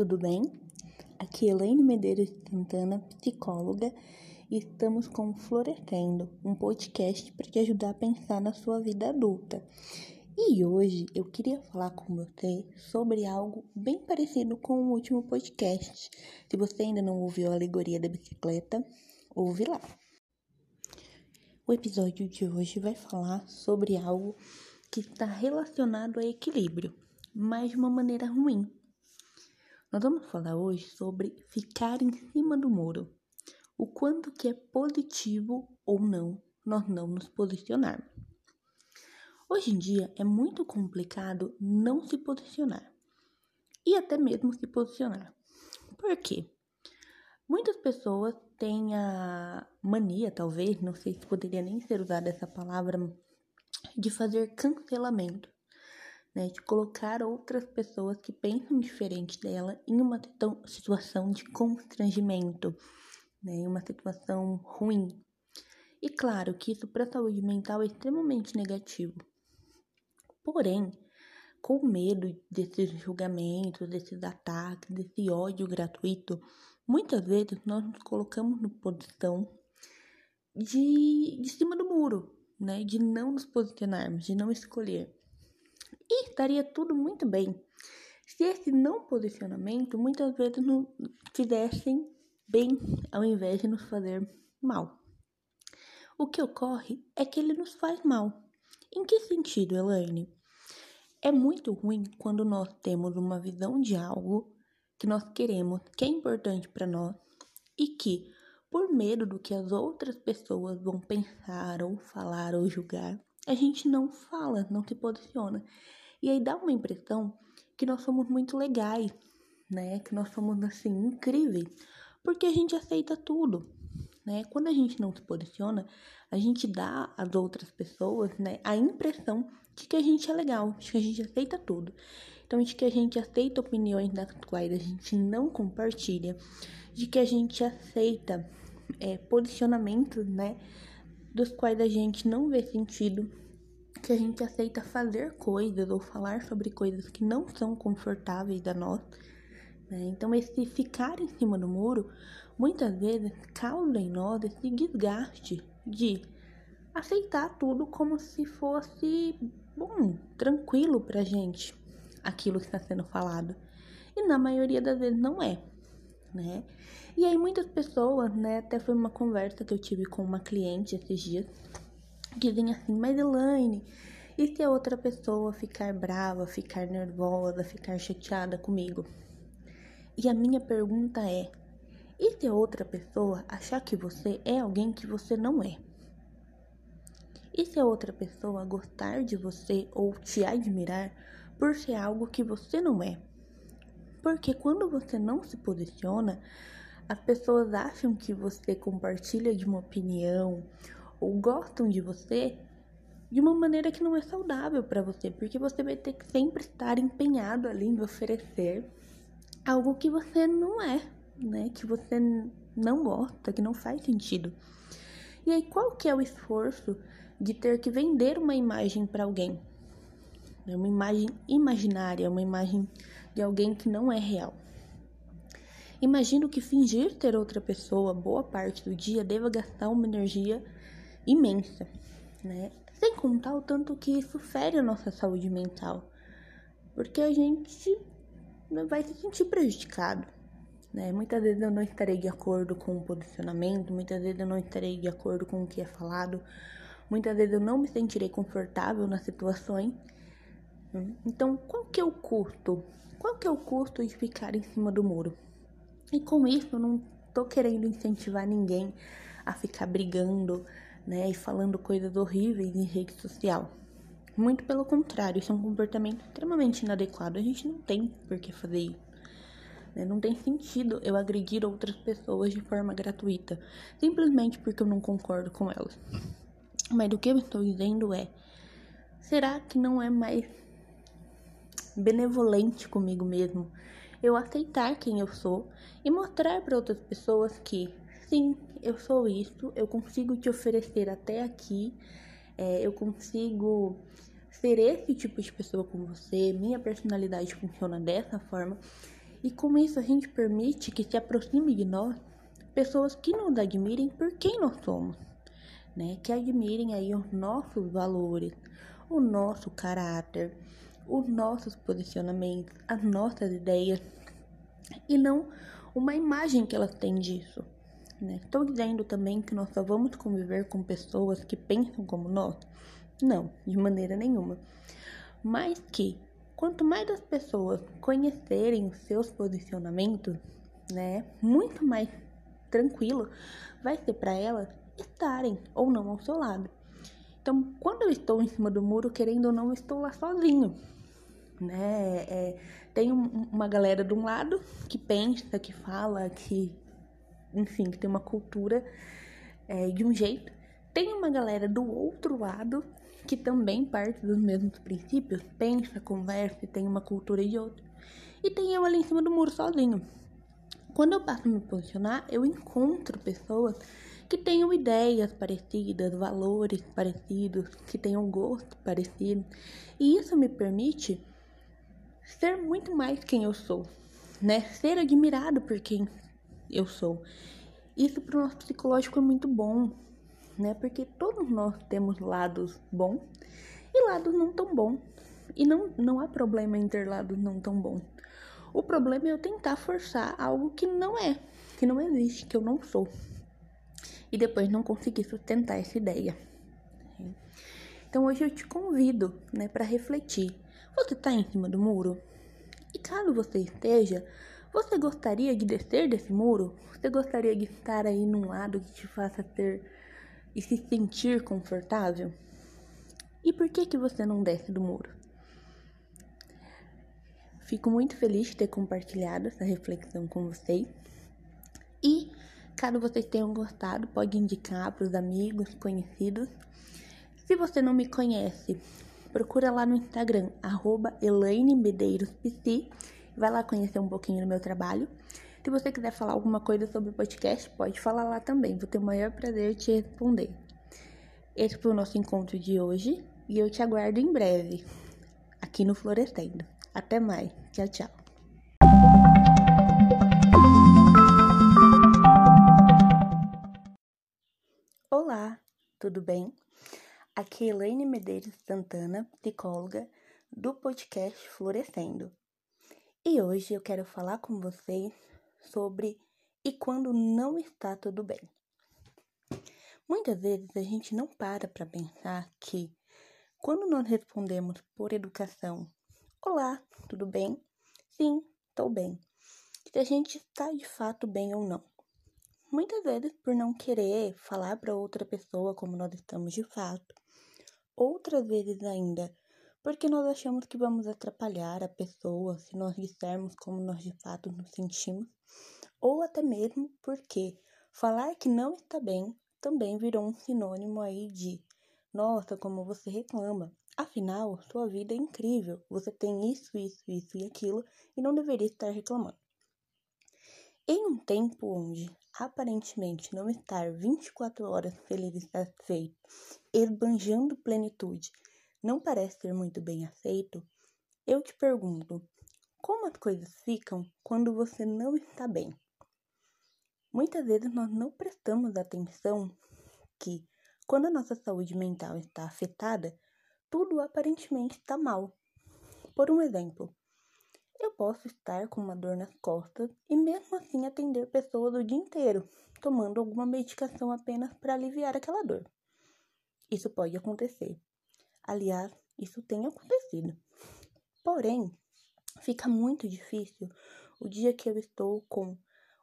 tudo bem? Aqui é Elaine Medeiros Santana, psicóloga, e estamos com Florescendo, um podcast para te ajudar a pensar na sua vida adulta. E hoje eu queria falar com você sobre algo bem parecido com o último podcast. Se você ainda não ouviu a alegoria da bicicleta, ouve lá. O episódio de hoje vai falar sobre algo que está relacionado a equilíbrio, mas de uma maneira ruim nós vamos falar hoje sobre ficar em cima do muro. O quanto que é positivo ou não nós não nos posicionarmos. Hoje em dia é muito complicado não se posicionar e até mesmo se posicionar. Por quê? Muitas pessoas têm a mania, talvez, não sei se poderia nem ser usada essa palavra, de fazer cancelamento né, de colocar outras pessoas que pensam diferente dela em uma situação de constrangimento, né, em uma situação ruim. E claro que isso para a saúde mental é extremamente negativo. Porém, com medo desses julgamentos, desses ataques, desse ódio gratuito, muitas vezes nós nos colocamos na posição de, de cima do muro, né? De não nos posicionarmos, de não escolher. E estaria tudo muito bem se esse não posicionamento muitas vezes nos fizessem bem ao invés de nos fazer mal. O que ocorre é que ele nos faz mal. Em que sentido, Elaine? É muito ruim quando nós temos uma visão de algo que nós queremos, que é importante para nós e que, por medo do que as outras pessoas vão pensar ou falar ou julgar, a gente não fala, não se posiciona. E aí dá uma impressão que nós somos muito legais, né? Que nós somos assim incríveis, porque a gente aceita tudo, né? Quando a gente não se posiciona, a gente dá às outras pessoas, né, a impressão de que a gente é legal, de que a gente aceita tudo. Então, de que a gente aceita opiniões das quais a gente não compartilha, de que a gente aceita é, posicionamentos, né, dos quais a gente não vê sentido, que a gente aceita fazer coisas ou falar sobre coisas que não são confortáveis a nós. Né? Então, esse ficar em cima do muro muitas vezes causa em nós esse desgaste de aceitar tudo como se fosse bom, tranquilo pra gente aquilo que está sendo falado. E na maioria das vezes não é, né? E aí muitas pessoas, né, até foi uma conversa que eu tive com uma cliente esses dias, dizem assim, mas Elaine, e se a outra pessoa ficar brava, ficar nervosa, ficar chateada comigo? E a minha pergunta é: e se a outra pessoa achar que você é alguém que você não é? E se a outra pessoa gostar de você ou te admirar por ser algo que você não é? Porque quando você não se posiciona, as pessoas acham que você compartilha de uma opinião ou gostam de você de uma maneira que não é saudável para você, porque você vai ter que sempre estar empenhado ali em oferecer algo que você não é, né? Que você não gosta, que não faz sentido. E aí qual que é o esforço de ter que vender uma imagem para alguém? É uma imagem imaginária, uma imagem de alguém que não é real. Imagino que fingir ter outra pessoa boa parte do dia deva gastar uma energia imensa, né? Sem contar o tanto que isso fere a nossa saúde mental, porque a gente vai se sentir prejudicado. Né? Muitas vezes eu não estarei de acordo com o posicionamento, muitas vezes eu não estarei de acordo com o que é falado, muitas vezes eu não me sentirei confortável nas situações. Então, qual que é o custo? Qual que é o custo de ficar em cima do muro? E com isso, eu não tô querendo incentivar ninguém a ficar brigando, né, e falando coisas horríveis em rede social. Muito pelo contrário, isso é um comportamento extremamente inadequado. A gente não tem por que fazer isso. Né? Não tem sentido eu agredir outras pessoas de forma gratuita, simplesmente porque eu não concordo com elas. Mas o que eu estou dizendo é: será que não é mais benevolente comigo mesmo eu aceitar quem eu sou e mostrar para outras pessoas que sim, eu sou isso, eu consigo te oferecer até aqui, é, eu consigo ser esse tipo de pessoa com você, minha personalidade funciona dessa forma. E com isso a gente permite que se aproxime de nós pessoas que nos admirem por quem nós somos, né? Que admirem aí os nossos valores, o nosso caráter, os nossos posicionamentos, as nossas ideias e não uma imagem que elas têm disso. Né? Estou dizendo também que nós só vamos conviver com pessoas que pensam como nós? Não, de maneira nenhuma. Mas que quanto mais as pessoas conhecerem os seus posicionamentos, né, muito mais tranquilo vai ser para elas estarem ou não ao seu lado. Então, quando eu estou em cima do muro, querendo ou não, estou lá sozinho, né? É, tem um, uma galera de um lado que pensa, que fala, que, enfim, que tem uma cultura é, de um jeito. Tem uma galera do outro lado que também parte dos mesmos princípios, pensa, conversa e tem uma cultura de outro. E tem eu ali em cima do muro sozinho. Quando eu passo a me posicionar, eu encontro pessoas que tenham ideias parecidas, valores parecidos, que tenham gosto parecido. E isso me permite ser muito mais quem eu sou, né? Ser admirado por quem eu sou. Isso para o nosso psicológico é muito bom, né? Porque todos nós temos lados bons e lados não tão bons. E não, não há problema em ter lados não tão bons. O problema é eu tentar forçar algo que não é, que não existe, que eu não sou. E depois não conseguir sustentar essa ideia. Então hoje eu te convido, né, para refletir. Você está em cima do muro? E caso você esteja, você gostaria de descer desse muro? Você gostaria de estar aí num lado que te faça ter e se sentir confortável? E por que que você não desce do muro? Fico muito feliz de ter compartilhado essa reflexão com vocês. E caso vocês tenham gostado, pode indicar para os amigos, conhecidos. Se você não me conhece, procura lá no Instagram, arroba Vai lá conhecer um pouquinho do meu trabalho. Se você quiser falar alguma coisa sobre o podcast, pode falar lá também. Vou ter o maior prazer de te responder. Esse foi o nosso encontro de hoje e eu te aguardo em breve aqui no Florescendo. Até mais. Tchau, tchau. Olá, tudo bem? Aqui é Elaine Medeiros Santana, psicóloga do podcast Florescendo. E hoje eu quero falar com vocês sobre e quando não está tudo bem. Muitas vezes a gente não para para pensar que quando nós respondemos por educação Olá, tudo bem? Sim, estou bem. Se a gente está de fato bem ou não. Muitas vezes por não querer falar para outra pessoa como nós estamos de fato. Outras vezes ainda porque nós achamos que vamos atrapalhar a pessoa se nós dissermos como nós de fato nos sentimos, ou até mesmo porque falar que não está bem também virou um sinônimo aí de nossa, como você reclama, Afinal, sua vida é incrível. Você tem isso, isso, isso e aquilo e não deveria estar reclamando. Em um tempo onde aparentemente não estar 24 horas feliz e satisfeito, esbanjando plenitude, não parece ser muito bem aceito, eu te pergunto: como as coisas ficam quando você não está bem? Muitas vezes nós não prestamos atenção que, quando a nossa saúde mental está afetada, tudo aparentemente está mal. Por um exemplo, eu posso estar com uma dor nas costas e mesmo assim atender pessoas o dia inteiro, tomando alguma medicação apenas para aliviar aquela dor. Isso pode acontecer. Aliás, isso tem acontecido. Porém, fica muito difícil o dia que eu estou com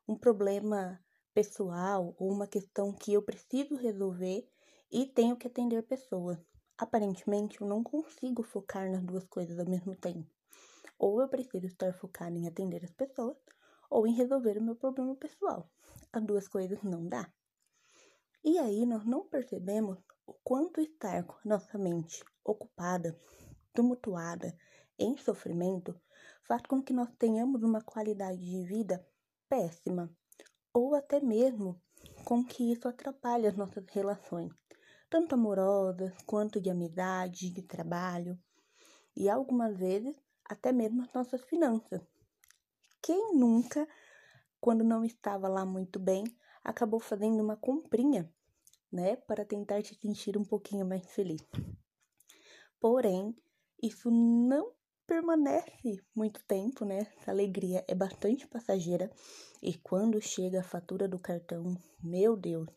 um problema pessoal ou uma questão que eu preciso resolver e tenho que atender pessoas. Aparentemente, eu não consigo focar nas duas coisas ao mesmo tempo. Ou eu preciso estar focada em atender as pessoas, ou em resolver o meu problema pessoal. As duas coisas não dá. E aí nós não percebemos o quanto estar nossa mente ocupada, tumultuada, em sofrimento, faz com que nós tenhamos uma qualidade de vida péssima, ou até mesmo com que isso atrapalhe as nossas relações tanto amorosas quanto de amizade, de trabalho e algumas vezes até mesmo as nossas finanças. Quem nunca, quando não estava lá muito bem, acabou fazendo uma comprinha, né, para tentar te sentir um pouquinho mais feliz? Porém, isso não permanece muito tempo, né? Essa alegria é bastante passageira e quando chega a fatura do cartão, meu Deus,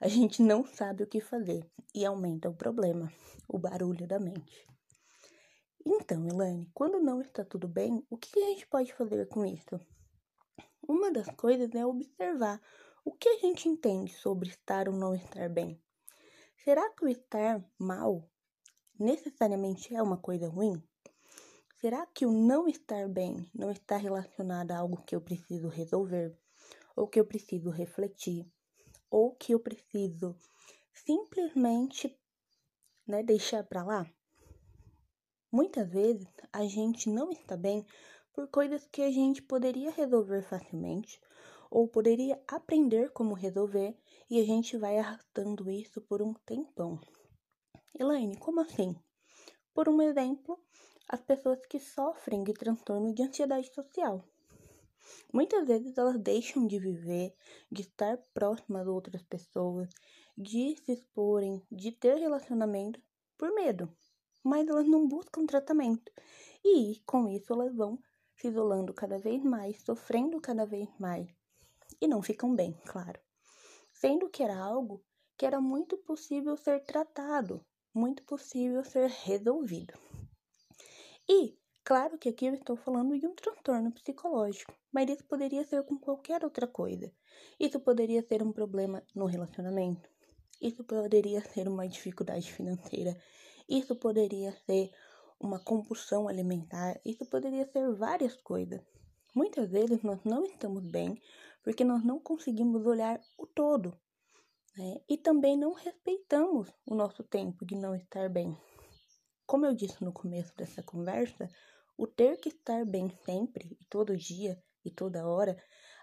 a gente não sabe o que fazer e aumenta o problema, o barulho da mente. Então, Elaine, quando não está tudo bem, o que a gente pode fazer com isso? Uma das coisas é observar o que a gente entende sobre estar ou não estar bem. Será que o estar mal necessariamente é uma coisa ruim? Será que o não estar bem não está relacionado a algo que eu preciso resolver, ou que eu preciso refletir, ou que eu preciso simplesmente né, deixar para lá? Muitas vezes a gente não está bem por coisas que a gente poderia resolver facilmente ou poderia aprender como resolver e a gente vai arrastando isso por um tempão. Elaine, como assim? Por um exemplo, as pessoas que sofrem de transtorno de ansiedade social. Muitas vezes elas deixam de viver, de estar próximas outras pessoas, de se exporem, de ter relacionamento por medo, mas elas não buscam tratamento. E com isso elas vão se isolando cada vez mais, sofrendo cada vez mais e não ficam bem, claro. Sendo que era algo que era muito possível ser tratado, muito possível ser resolvido. E, claro que aqui eu estou falando de um transtorno psicológico, mas isso poderia ser com qualquer outra coisa. Isso poderia ser um problema no relacionamento, isso poderia ser uma dificuldade financeira, isso poderia ser uma compulsão alimentar, isso poderia ser várias coisas. Muitas vezes nós não estamos bem porque nós não conseguimos olhar o todo né? e também não respeitamos o nosso tempo de não estar bem. Como eu disse no começo dessa conversa, o ter que estar bem sempre, e todo dia e toda hora,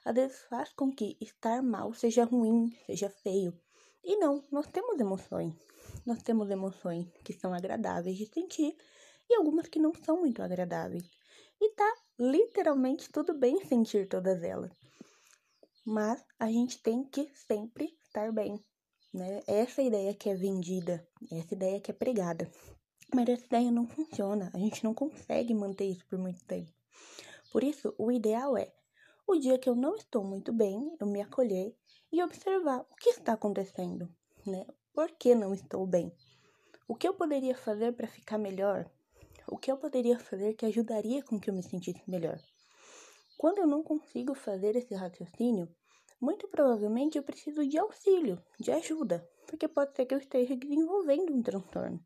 às vezes faz com que estar mal seja ruim, seja feio. E não, nós temos emoções. Nós temos emoções que são agradáveis de sentir e algumas que não são muito agradáveis. E tá literalmente tudo bem sentir todas elas. Mas a gente tem que sempre estar bem, né? Essa ideia que é vendida, essa ideia que é pregada. Mas essa ideia não funciona, a gente não consegue manter isso por muito tempo. Por isso, o ideal é, o dia que eu não estou muito bem, eu me acolher e observar o que está acontecendo, né? Por que não estou bem? O que eu poderia fazer para ficar melhor? O que eu poderia fazer que ajudaria com que eu me sentisse melhor? Quando eu não consigo fazer esse raciocínio, muito provavelmente eu preciso de auxílio, de ajuda, porque pode ser que eu esteja desenvolvendo um transtorno.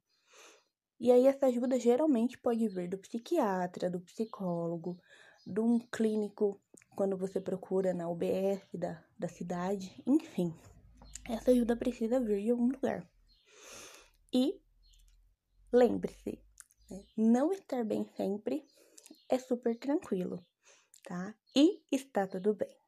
E aí essa ajuda geralmente pode vir do psiquiatra, do psicólogo, de um clínico, quando você procura na UBS da, da cidade, enfim. Essa ajuda precisa vir de algum lugar. E lembre-se, né, não estar bem sempre é super tranquilo, tá? E está tudo bem.